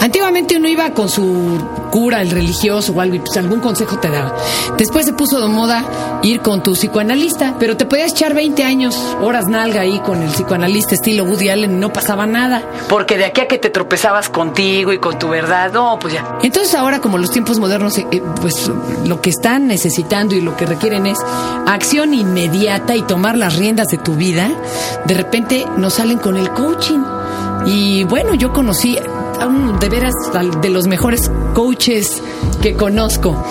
Antiguamente uno iba con su cura, el religioso o algo, y pues algún consejo te daba. Después se puso de moda ir con tu psicoanalista, pero te podías echar 20 años, horas nalga ahí con el psicoanalista estilo Woody Allen y no pasaba nada. Porque de aquí a que te tropezabas contigo y con tu verdad, no, pues ya. Entonces ahora como los tiempos modernos, eh, eh, pues lo que están necesitando y lo que requieren es acción inmediata y tomar las riendas de tu vida, de repente nos salen con el coaching. Y bueno, yo conocí a de veras de los mejores coaches que conozco.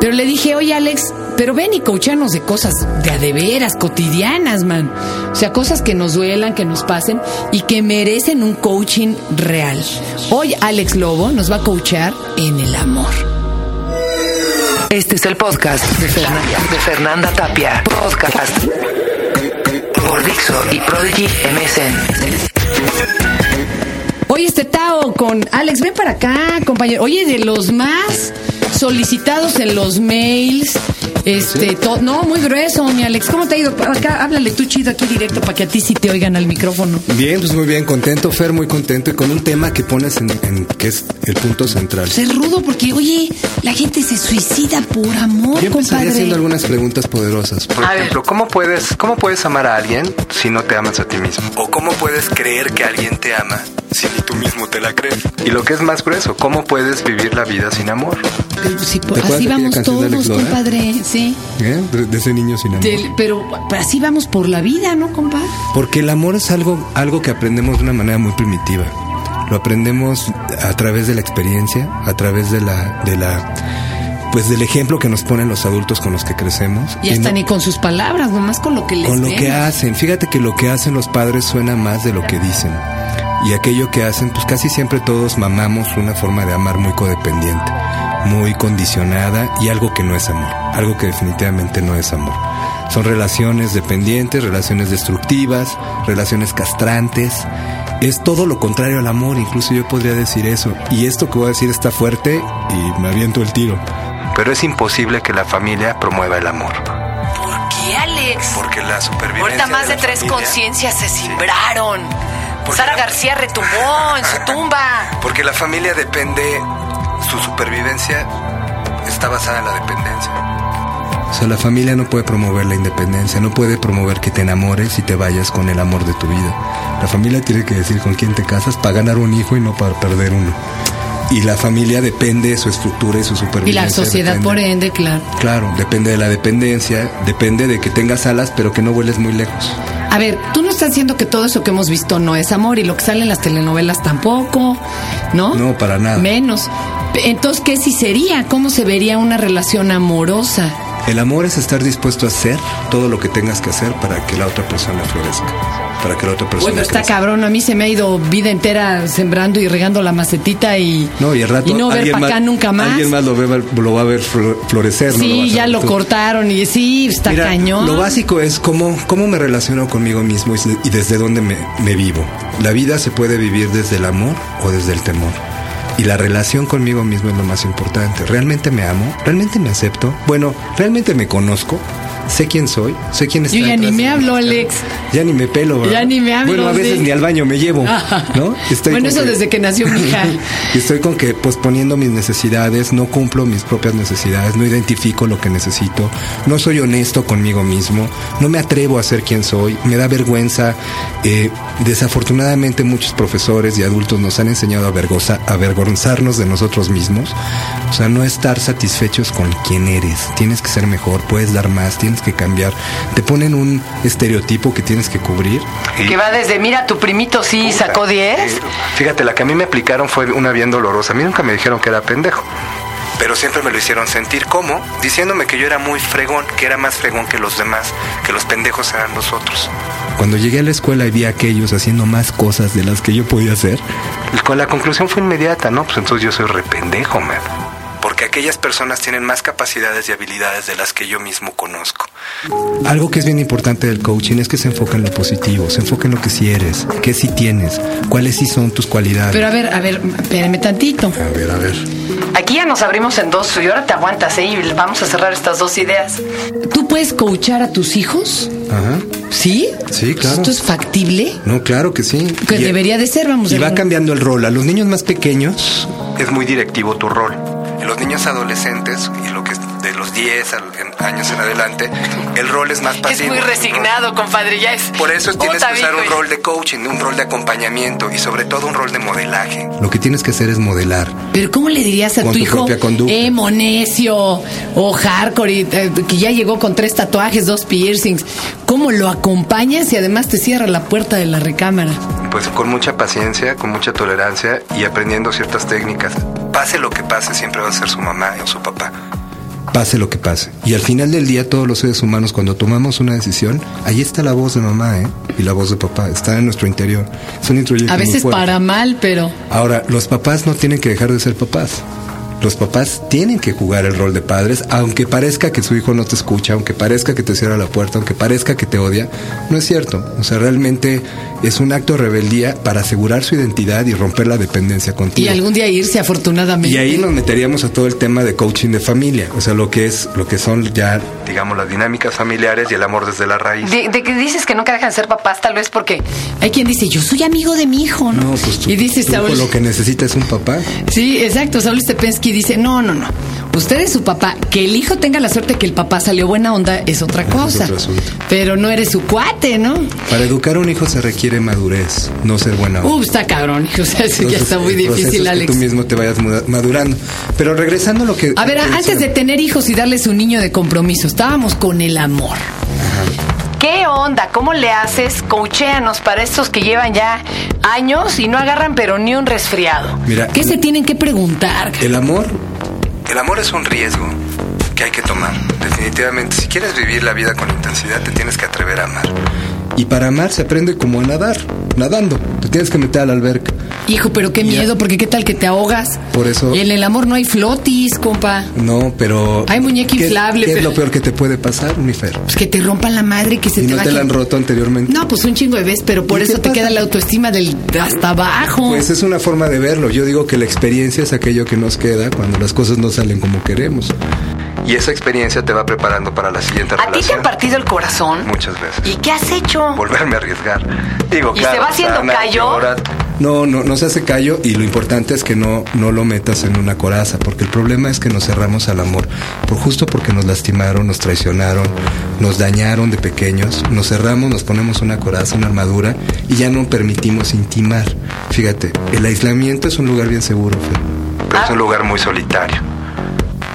Pero le dije, oye Alex, pero ven y coachanos de cosas de a de veras, cotidianas, man. O sea, cosas que nos duelan, que nos pasen y que merecen un coaching real. Hoy Alex Lobo nos va a coachar en el amor. Este es el podcast de Fernanda, de Fernanda Tapia. Podcast por Dixo y Prodigy MSN. Oye, este Tao con Alex, ven para acá, compañero. Oye, de los más solicitados en los mails. Este, to- no, muy grueso, mi Alex. ¿Cómo te ha ido? Acá, háblale tú chido aquí directo para que a ti sí te oigan al micrófono. Bien, pues muy bien, contento, Fer, muy contento y con un tema que pones en, en- que es el punto central. Pues es rudo porque, oye, la gente se suicida por amor, Yo compadre. haciendo algunas preguntas poderosas. Por A ver. ejemplo, ¿cómo puedes, ¿cómo puedes amar a alguien si no te amas a ti mismo? ¿O cómo puedes creer que alguien te ama si ni tú mismo te la crees? Y lo que es más grueso, ¿cómo puedes vivir la vida sin amor? Sí, po- ¿Te acuerdas así vamos todos, compadre, sí. ¿Eh? De, de ese niño sin amor. Del- pero, pero así vamos por la vida, ¿no, compadre? Porque el amor es algo, algo que aprendemos de una manera muy primitiva. Lo aprendemos a través de la experiencia, a través de la, de la, pues del ejemplo que nos ponen los adultos con los que crecemos. Y Y hasta no- ni con sus palabras, nomás con lo que les con lo que hacen. Fíjate que lo que hacen los padres suena más de lo que dicen. Y aquello que hacen, pues casi siempre todos mamamos una forma de amar muy codependiente, muy condicionada y algo que no es amor, algo que definitivamente no es amor. Son relaciones dependientes, relaciones destructivas, relaciones castrantes. Es todo lo contrario al amor, incluso yo podría decir eso. Y esto que voy a decir está fuerte y me aviento el tiro. Pero es imposible que la familia promueva el amor. ¿Por qué, Alex? Porque la supervivencia. Ahorita más de la tres familia- conciencias se simbraron. Porque Sara la- García retumbó en su tumba. Porque la familia depende, su supervivencia está basada en la dependencia. O sea, la familia no puede promover la independencia, no puede promover que te enamores y te vayas con el amor de tu vida. La familia tiene que decir con quién te casas para ganar un hijo y no para perder uno. Y la familia depende de su estructura y su Y supervivencia. la sociedad, depende- por ende, claro. Claro, depende de la dependencia, depende de que tengas alas pero que no vueles muy lejos. A ver, tú no estás diciendo que todo eso que hemos visto no es amor y lo que sale en las telenovelas tampoco, ¿no? No, para nada. Menos. Entonces, ¿qué sí sería? ¿Cómo se vería una relación amorosa? El amor es estar dispuesto a hacer todo lo que tengas que hacer para que la otra persona florezca, para que la otra persona Bueno, está crezca. cabrón. A mí se me ha ido vida entera sembrando y regando la macetita y, No, y el rato y no ver para acá nunca más. Alguien más lo, ve- lo va a ver flor- florecer. no lo Sí, a ya lo tú. cortaron y sí, está Mira, cañón. Lo básico es cómo, cómo me relaciono conmigo mismo y, y desde dónde me, me vivo. La vida se puede vivir desde el amor o desde el temor. Y la relación conmigo mismo es lo más importante. ¿Realmente me amo? ¿Realmente me acepto? Bueno, ¿realmente me conozco? ¿Sé quién soy? ¿Sé quién está Yo ya ni me hablo? Alex. Ya ni me pelo, ¿verdad? Ya ni me hablo, Bueno, a veces sí. ni al baño me llevo, ¿no? Bueno, con eso desde que nació mi hija. estoy con que posponiendo mis necesidades, no cumplo mis propias necesidades, no identifico lo que necesito, no soy honesto conmigo mismo, no me atrevo a ser quien soy, me da vergüenza. Eh, desafortunadamente muchos profesores y adultos nos han enseñado a, vergoza- a avergonzarnos de nosotros mismos, o sea, no estar satisfechos con quien eres, tienes que ser mejor, puedes dar más, tienes que cambiar, te ponen un estereotipo que tienes que cubrir. Que va desde, mira, tu primito sí sacó 10. Eh, Fíjate, la que a mí me aplicaron fue una bien dolorosa. A mí nunca me dijeron que era pendejo. Pero siempre me lo hicieron sentir como diciéndome que yo era muy fregón, que era más fregón que los demás, que los pendejos eran los otros. Cuando llegué a la escuela y vi a aquellos haciendo más cosas de las que yo podía hacer, con la conclusión fue inmediata, ¿no? Pues entonces yo soy rependejo, man. Porque aquellas personas tienen más capacidades y habilidades de las que yo mismo conozco. Algo que es bien importante del coaching es que se enfoca en lo positivo, se enfoca en lo que sí eres, qué sí tienes, cuáles sí son tus cualidades. Pero a ver, a ver, espérame tantito. A ver, a ver. Aquí ya nos abrimos en dos y ahora te aguantas, ¿eh? Y vamos a cerrar estas dos ideas. ¿Tú puedes coachar a tus hijos? Ajá. ¿Sí? Sí, claro. ¿Esto es factible? No, claro que sí. Que Y- debería de ser, vamos Y a va cambiando el rol. A los niños más pequeños es muy directivo tu rol. Los niños adolescentes y lo que es de los 10 al- en- años en adelante, el rol es más pasivo. ¿no? compadre, ya es. Por eso tienes que usar un rol de coaching, un rol de acompañamiento y sobre todo un rol de modelaje. Lo que tienes que hacer es modelar. Pero ¿cómo le dirías a tu tu hijo, propia conducta. eh, monecio o hardcore, y, eh, que ya llegó con tres tatuajes, dos piercings? ¿Cómo lo acompañas y además te cierra la puerta de la recámara? Pues con mucha paciencia, con mucha tolerancia y aprendiendo ciertas técnicas. Pase lo que pase, siempre va a ser su mamá o su papá. Pase lo que pase. Y al final del día, todos los seres humanos, cuando tomamos una decisión, ahí está la voz de mamá, ¿eh? Y la voz de papá. Está en nuestro interior. Es un introyecto A veces para mal, pero... Ahora, los papás no tienen que dejar de ser papás. Los papás tienen que jugar el rol de padres, aunque parezca que su hijo no te escucha, aunque parezca que te cierra la puerta, aunque parezca que te odia. No es cierto. O sea, realmente es un acto de rebeldía para asegurar su identidad y romper la dependencia Y contigo. algún día irse afortunadamente. Y ahí nos meteríamos a todo el tema de coaching de familia, o sea, lo que es, lo que son ya, digamos, las dinámicas familiares y el amor desde la raíz. De, de que dices que nunca dejan de ser papás, tal vez porque hay quien dice, yo soy amigo de mi hijo, ¿no? No, pues tú, y dice tu hijo Saúl, lo que necesita es un papá. Sí, exacto. Saúl Stepensky dice, no, no, no. Usted es su papá. Que el hijo tenga la suerte que el papá salió buena onda es otra es cosa. otro asunto. Pero no eres su cuate, ¿no? Para educar a un hijo se requiere madurez, no ser buena onda. Uh, está cabrón, hijo. O sea, eso ya está muy difícil, es que Alex. tú mismo te vayas madurando. Pero regresando a lo que... A ver, antes de tener hijos y darles un niño de compromiso, estábamos con el amor. ¿Qué onda? ¿Cómo le haces? Coachéanos para estos que llevan ya años y no agarran pero ni un resfriado. Mira, ¿Qué se tienen que preguntar? El amor... El amor es un riesgo que hay que tomar. Definitivamente, si quieres vivir la vida con intensidad, te tienes que atrever a amar. Y para amar se aprende como a nadar, nadando. Te tienes que meter a la alberca. Hijo, pero qué miedo, porque qué tal que te ahogas. Por eso- Y en el amor no hay flotis, compa. No, pero... Hay muñeca ¿qué- inflable, ¿Qué es lo peor que te puede pasar, mi Fer? Pues que te rompan la madre y que se ¿Y te no te baje. la han roto anteriormente? No, pues un chingo de veces, pero por ¿Y eso te pasa? queda la autoestima del hasta abajo. Pues es una forma de verlo. Yo digo que la experiencia es aquello que nos queda cuando las cosas no salen como queremos. Y esa experiencia te va preparando para la siguiente ¿A ti te han partido el corazón? Muchas veces. ¿Y qué has hecho? Volverme a arriesgar. Digo, ¿Y claro, se va haciendo sana, callo? llora. No, no, no se hace callo y lo importante es que no, no lo metas en una coraza, porque el problema es que nos cerramos al amor, por justo porque nos lastimaron, nos traicionaron, nos dañaron de pequeños, nos cerramos, nos ponemos una coraza, una armadura y ya no permitimos intimar. Fíjate, el aislamiento es un lugar bien seguro, Fer, pero es un lugar muy solitario.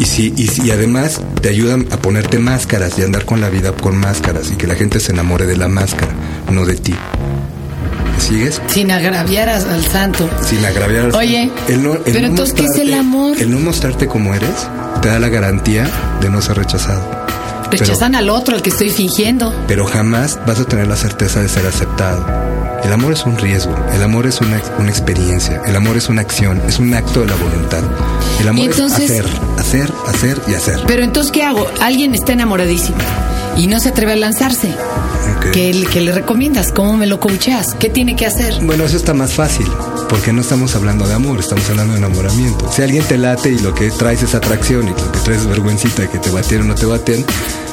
Y si, y además te ayudan a ponerte máscaras y andar con la vida con máscaras y que la gente se enamore de la máscara, no de ti. ¿Me sigues? Sin agraviar al santo. Sin agraviar al Oye, El no- el pero no entonces, ¿qué es el amor? El no mostrarte como eres te da la garantía de no ser rechazado. Rechazan al otro, al que estoy fingiendo. Pero jamás vas a tener la certeza de ser aceptado. El amor es un riesgo, el amor es una, una experiencia, el amor es una acción, es un acto de la voluntad. El amor entonces- es hacer, hacer, hacer y hacer. Pero entonces, ¿qué hago? Alguien está enamoradísimo y no se atreve a lanzarse. Ok. ¿Qué, qué le recomiendas? ¿Cómo me lo coacheas? ¿Qué tiene que hacer? Bueno, eso está más fácil, porque no estamos hablando de amor, estamos hablando de enamoramiento. Si alguien te late y lo que traes es atracción y lo que traes es vergüencita de que te batieron o no te baten,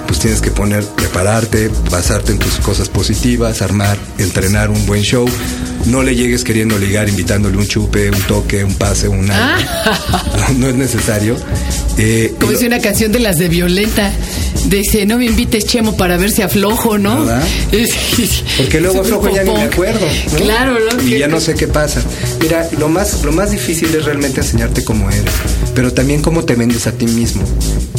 pues tienes que poner, prepararte, basarte en tus cosas positivas, armar, entrenar un buen show. No le llegues queriendo ligar, invitándole un chupe, un toque, un pase, un algo. No, no es necesario. Eh, Como lo- dice una canción de las de Violeta. Dice, no me invites, Chemo, para ver si aflojo, ¿no? Porque luego aflojo ya ni me acuerdo. ¿no? Claro, ¿no? Y Que- ya no sé qué pasa. Mira, lo más, lo más difícil es realmente enseñarte cómo eres, pero también cómo te vendes a ti mismo.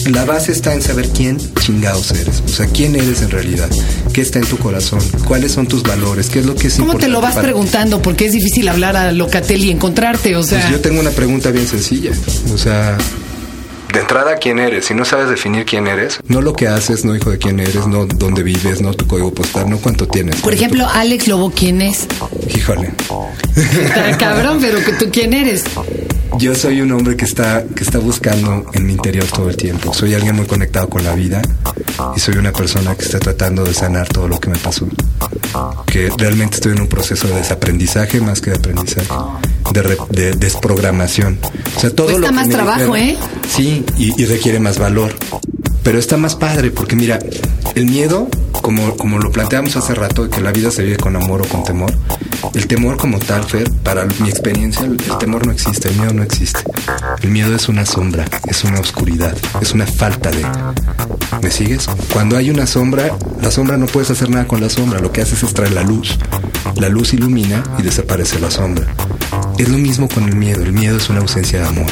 La base está en saber quién chingados eres, o sea, quién eres en realidad, qué está en tu corazón, cuáles son tus valores, qué es lo que es ¿Cómo te importante lo vas para ti. preguntando? Porque es difícil hablar a Locatel y encontrarte, o sea... Pues yo tengo una pregunta bien sencilla, o sea, de entrada, ¿quién eres? Si no sabes definir quién eres, no lo que haces, no hijo de quién eres, no dónde vives, no tu código postal, no cuánto tienes. Por ejemplo, Alex Lobo, ¿quién es? Híjole. Está cabrón, pero que tú quién eres. Yo soy un hombre que está, que está buscando en mi interior todo el tiempo. Soy alguien muy conectado con la vida y soy una persona que está tratando de sanar todo lo que me pasó. Que realmente estoy en un proceso de desaprendizaje más que de aprendizaje, de, re- de desprogramación. O sea, todo Cuesta lo que más me trabajo, ¿eh? Sí, y, y requiere más valor. Pero está más padre porque mira, el miedo, como, como lo planteamos hace rato, que la vida se vive con amor o con temor, el temor como tal, Fer, para mi experiencia, el, temor no existe, el miedo no existe. El miedo es una sombra, es una oscuridad, es una falta de... ¿Me sigues? Cuando hay una sombra, la sombra no puedes hacer nada con la sombra, lo que haces es traer la luz. La luz ilumina y desaparece la sombra. Es lo mismo con el miedo, el miedo es una ausencia de amor.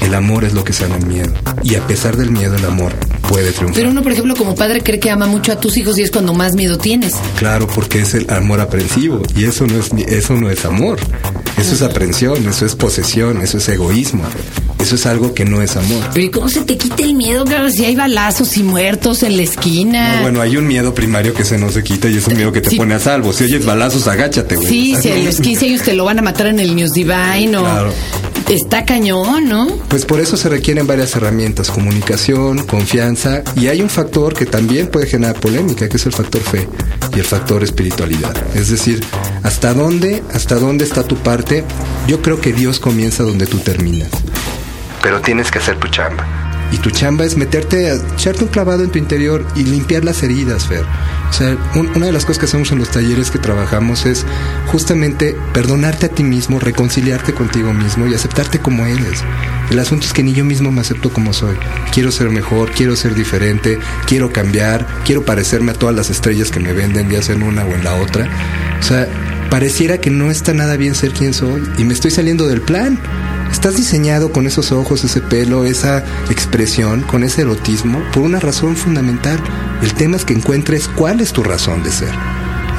El amor es lo que sana el miedo. Y a pesar del miedo, el amor puede triunfar. Pero uno, por ejemplo, como padre cree que ama mucho a tus hijos y es cuando más miedo tienes. Claro, porque es el amor aprensivo. Y eso no es, eso no es amor. Eso es aprensión, eso es posesión, eso es egoísmo. Eso es algo que no es amor. Pero ¿y cómo se te quita el miedo, claro, si hay balazos y muertos en la esquina? No, bueno, hay un miedo primario que se no se quita y es un miedo que te Sí. pone a salvo. Si oyes balazos, agáchate, güey. Sí, ¿Estás si a los 15 años te lo van a matar en el News Divine o... Claro. Está cañón, ¿no? Pues por eso se requieren varias herramientas, comunicación, confianza y hay un factor que también puede generar polémica, que es el factor fe y el factor espiritualidad. Es decir, hasta dónde, hasta dónde está tu parte. Yo creo que Dios comienza donde tú terminas. Pero tienes que hacer tu chamba. Y tu chamba es meterte, a echarte un clavado en tu interior y limpiar las heridas, Fer. O sea, un- una de las cosas que hacemos en los talleres que trabajamos es justamente perdonarte a ti mismo, reconciliarte contigo mismo y aceptarte como eres. El asunto es que ni yo mismo me acepto como soy. Quiero ser mejor, quiero ser diferente, quiero cambiar, quiero parecerme a todas las estrellas que me venden, ya sea en una o en la otra. O sea, pareciera que no está nada bien ser quien soy y me estoy saliendo del plan. Estás diseñado con esos ojos, ese pelo, esa expresión, con ese erotismo, por una razón fundamental. El tema es que encuentres cuál es tu razón de ser.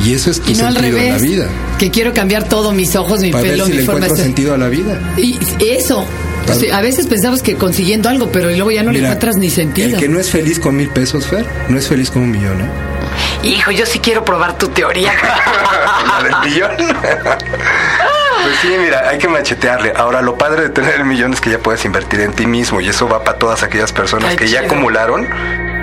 Y eso es tu Y no al sentido en la vida. Que quiero cambiar todo, mis ojos, mi Para ver pelo, si mi le forma de encuentro ser. sentido a la vida. Y eso. A veces pensamos que consiguiendo algo, pero luego ya no le Mira, encuentras ni sentido. El que no es feliz con mil pesos, Fer, no es feliz con un millón, ¿eh? Hijo, yo sí quiero probar tu teoría. ¿La del millón? Pues sí, mira, hay que machetearle. Ahora, lo padre de tener el millón es que ya puedes invertir en ti mismo y eso va para todas aquellas personas Ay, que ya acumularon,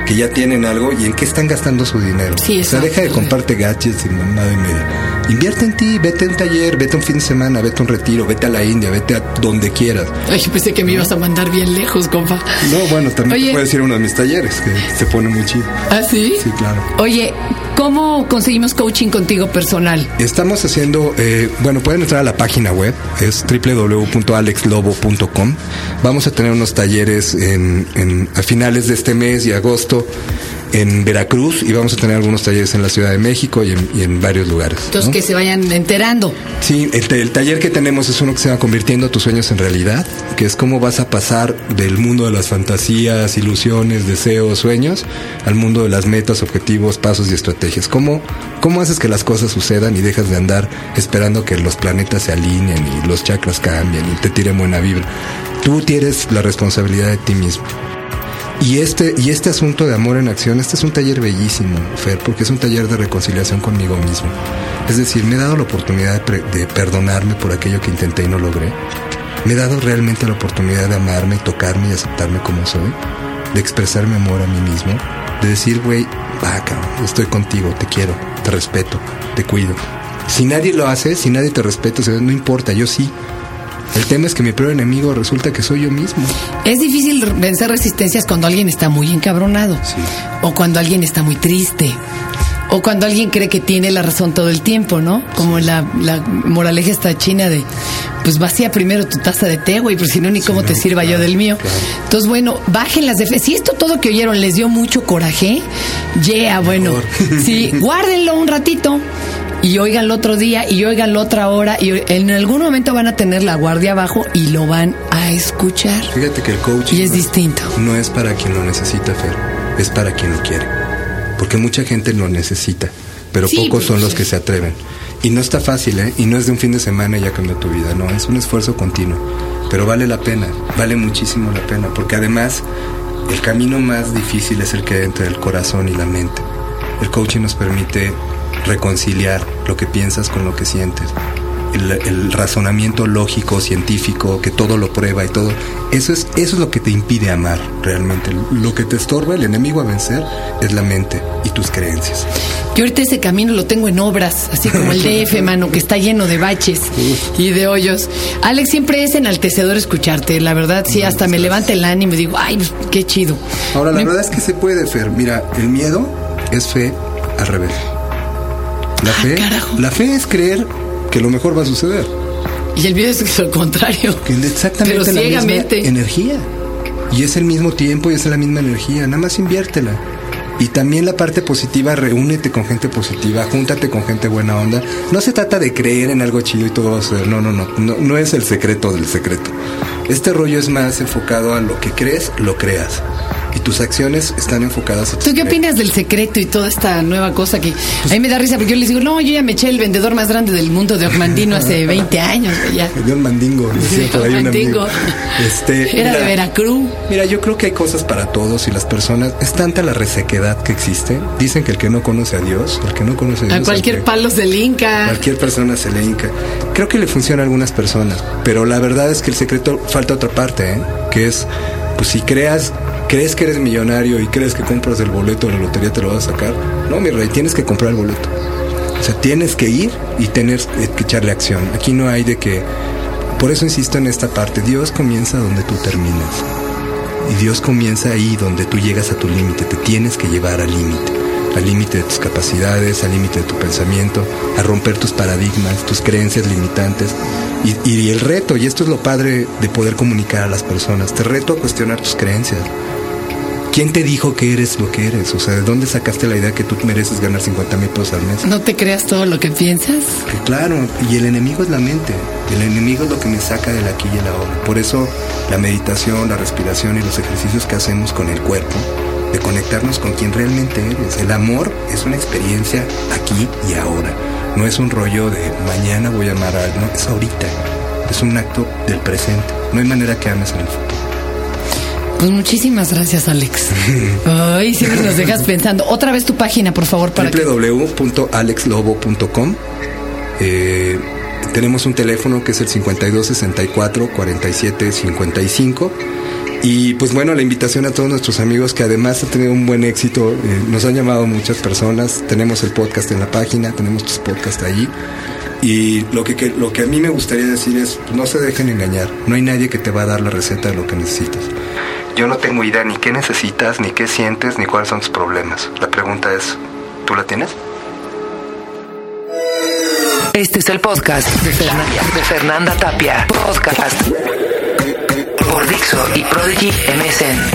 que ya tienen algo y en qué están gastando su dinero. Sí, o sea, deja de comprarte gadgets y mamada y media. Invierte en ti, vete a un taller, vete a un fin de semana, vete a un retiro, vete a la India, vete a donde quieras. Ay, yo pensé que me ibas a mandar bien lejos, compa. No, bueno, también Oye. te puedes ir a uno de mis talleres, que se pone muy chido. ¿Ah, sí? Sí, claro. Oye, ¿cómo conseguimos coaching contigo personal? Estamos haciendo, eh, bueno, pueden entrar a la página web, es www.alexlobo.com. Vamos a tener unos talleres en, a finales de este mes y agosto en Veracruz y vamos a tener algunos talleres en la Ciudad de México y en, y en varios lugares. Entonces, ¿no? que se vayan enterando. Sí, el, el taller que tenemos es uno que se va convirtiendo tus sueños en realidad, que es cómo vas a pasar del mundo de las fantasías, ilusiones, deseos, sueños, al mundo de las metas, objetivos, pasos y estrategias. ¿Cómo, cómo haces que las cosas sucedan y dejas de andar esperando que los planetas se alineen y los chakras cambien y te tiren buena vibra? Tú tienes la responsabilidad de ti mismo. Y este, y este asunto de amor en acción, este es un taller bellísimo, Fer, porque es un taller de reconciliación conmigo mismo. Es decir, me he dado la oportunidad de, perdonarme por aquello que intenté y no logré. Me he dado realmente la oportunidad de amarme, tocarme y aceptarme como soy. De expresar mi amor a mí mismo. De decir, güey, va, cabrón, estoy contigo, te quiero, te respeto, te cuido. Si nadie lo hace, si nadie te respeta, no importa, yo sí. El tema es que mi peor enemigo resulta que soy yo mismo. Es difícil vencer resistencias cuando alguien está muy encabronado. Sí. O cuando alguien está muy triste. O cuando alguien cree que tiene la razón todo el tiempo, ¿no? Como la, la moraleja esta china de, pues vacía primero tu taza de té, güey, porque si no, ni cómo te no, sirva yo del mío. claro. Entonces, bueno, bajen las defensas. Si esto todo que oyeron les dio mucho coraje, yeah, bueno, sí, guárdenlo un ratito. Y oiganlo otro día, y oiganlo otra hora, y en algún momento van a tener la guardia abajo y lo van a escuchar. Fíjate que el coaching Y es no- distinto. No es para quien lo necesita, Fer. Es para quien lo quiere. Porque mucha gente lo necesita, pero Sí, pocos pues, son los que se atreven. Y no está fácil, ¿eh? Y no es de un fin de semana y ya cambia tu vida, no, es un esfuerzo continuo. Pero vale la pena, vale muchísimo la pena, porque además el camino más difícil es el que hay entre el corazón y la mente. El coaching nos permite reconciliar lo que piensas con lo que sientes. El, el razonamiento lógico, científico, que todo lo prueba y todo. Eso es, eso es lo que te impide amar realmente. Lo que te estorba, el enemigo a vencer, es la mente y tus creencias. Yo ahorita ese camino lo tengo en obras, así como el DF, mano, que está lleno de baches y de hoyos. Alex, siempre es enaltecedor escucharte, la verdad, sí, hasta me levanta el ánimo y digo, ay, pues, qué chido. Ahora, la Me- verdad es que se puede, Fer. Mira, el miedo es fe al revés. La Ah, fe, la fe es creer que lo mejor va a suceder. Y el miedo es lo contrario. Que es exactamente Pero la misma ciegamente. energía. Y es el mismo tiempo y es la misma energía. Nada más inviértela. Y también la parte positiva, reúnete con gente positiva, júntate con gente buena onda. No se trata de creer en algo chido y todo va a suceder. No, no, no. No, no es el secreto del secreto. Este rollo es más enfocado a lo que crees, lo creas. Y tus acciones están enfocadas a ¿Tú qué opinas del secreto y toda esta nueva cosa que a mí me da risa porque yo les digo, no, yo ya me eché el vendedor más grande del mundo de Ormandino hace 20 años, ya. Me dio un mandingo, decía por ahí un Mandingo. amigo. Este, Era de mira, Veracruz. Mira, yo creo que hay cosas para todos y las personas. Es tanta la resequedad que existe. Dicen que el que no conoce a Dios, el que no conoce a Dios. A cualquier al que- palos del Inca. Cualquier persona se le hinca. Creo que le funciona a algunas personas, pero la verdad es que el secreto falta otra parte, ¿eh? que es, pues si creas, crees que eres millonario y crees que compras el boleto de la lotería te lo vas a sacar, no, mi rey, tienes que comprar el boleto. O sea, tienes que ir y tener que echarle acción. Aquí no hay de que, por eso insisto en esta parte, Dios comienza donde tú terminas. Y Dios comienza ahí donde tú llegas a tu límite, te tienes que llevar al límite, al límite de tus capacidades, al límite de tu pensamiento, a romper tus paradigmas, tus creencias limitantes. Y, y el reto, y esto es lo padre de poder comunicar a las personas, te reto a cuestionar tus creencias. ¿Quién te dijo que eres lo que eres? O sea, ¿de dónde sacaste la idea que tú mereces ganar 50 mil pesos al mes? No te creas todo lo que piensas. Que Claro, y el enemigo es la mente. El enemigo es lo que me saca del aquí y el ahora. Por eso la meditación, la respiración y los ejercicios que hacemos con el cuerpo, de conectarnos con quien realmente eres. El amor es una experiencia aquí y ahora. No es un rollo de mañana voy a amar a alguien, no, es ahorita. Es un acto del presente. No hay manera que ames en el futuro. Pues muchísimas gracias, Alex. Ay, siempre nos dejas pensando. Otra vez tu página, por favor, para www.alexlobo.com eh, tenemos un teléfono que es el 5264 47 55 y pues bueno la invitación a todos nuestros amigos que además ha tenido un buen éxito. Eh, nos han llamado muchas personas. Tenemos el podcast en la página tenemos tus podcasts ahí. Y lo que, que- lo que a mí me gustaría decir es no se dejen engañar. No hay nadie que te va a dar la receta de lo que necesitas yo no tengo idea ni qué necesitas ni qué sientes ni cuáles son tus problemas la pregunta es ¿tú la tienes? Este es el podcast de Fernanda, Tapia. Podcast por Dixo y Prodigy MSN.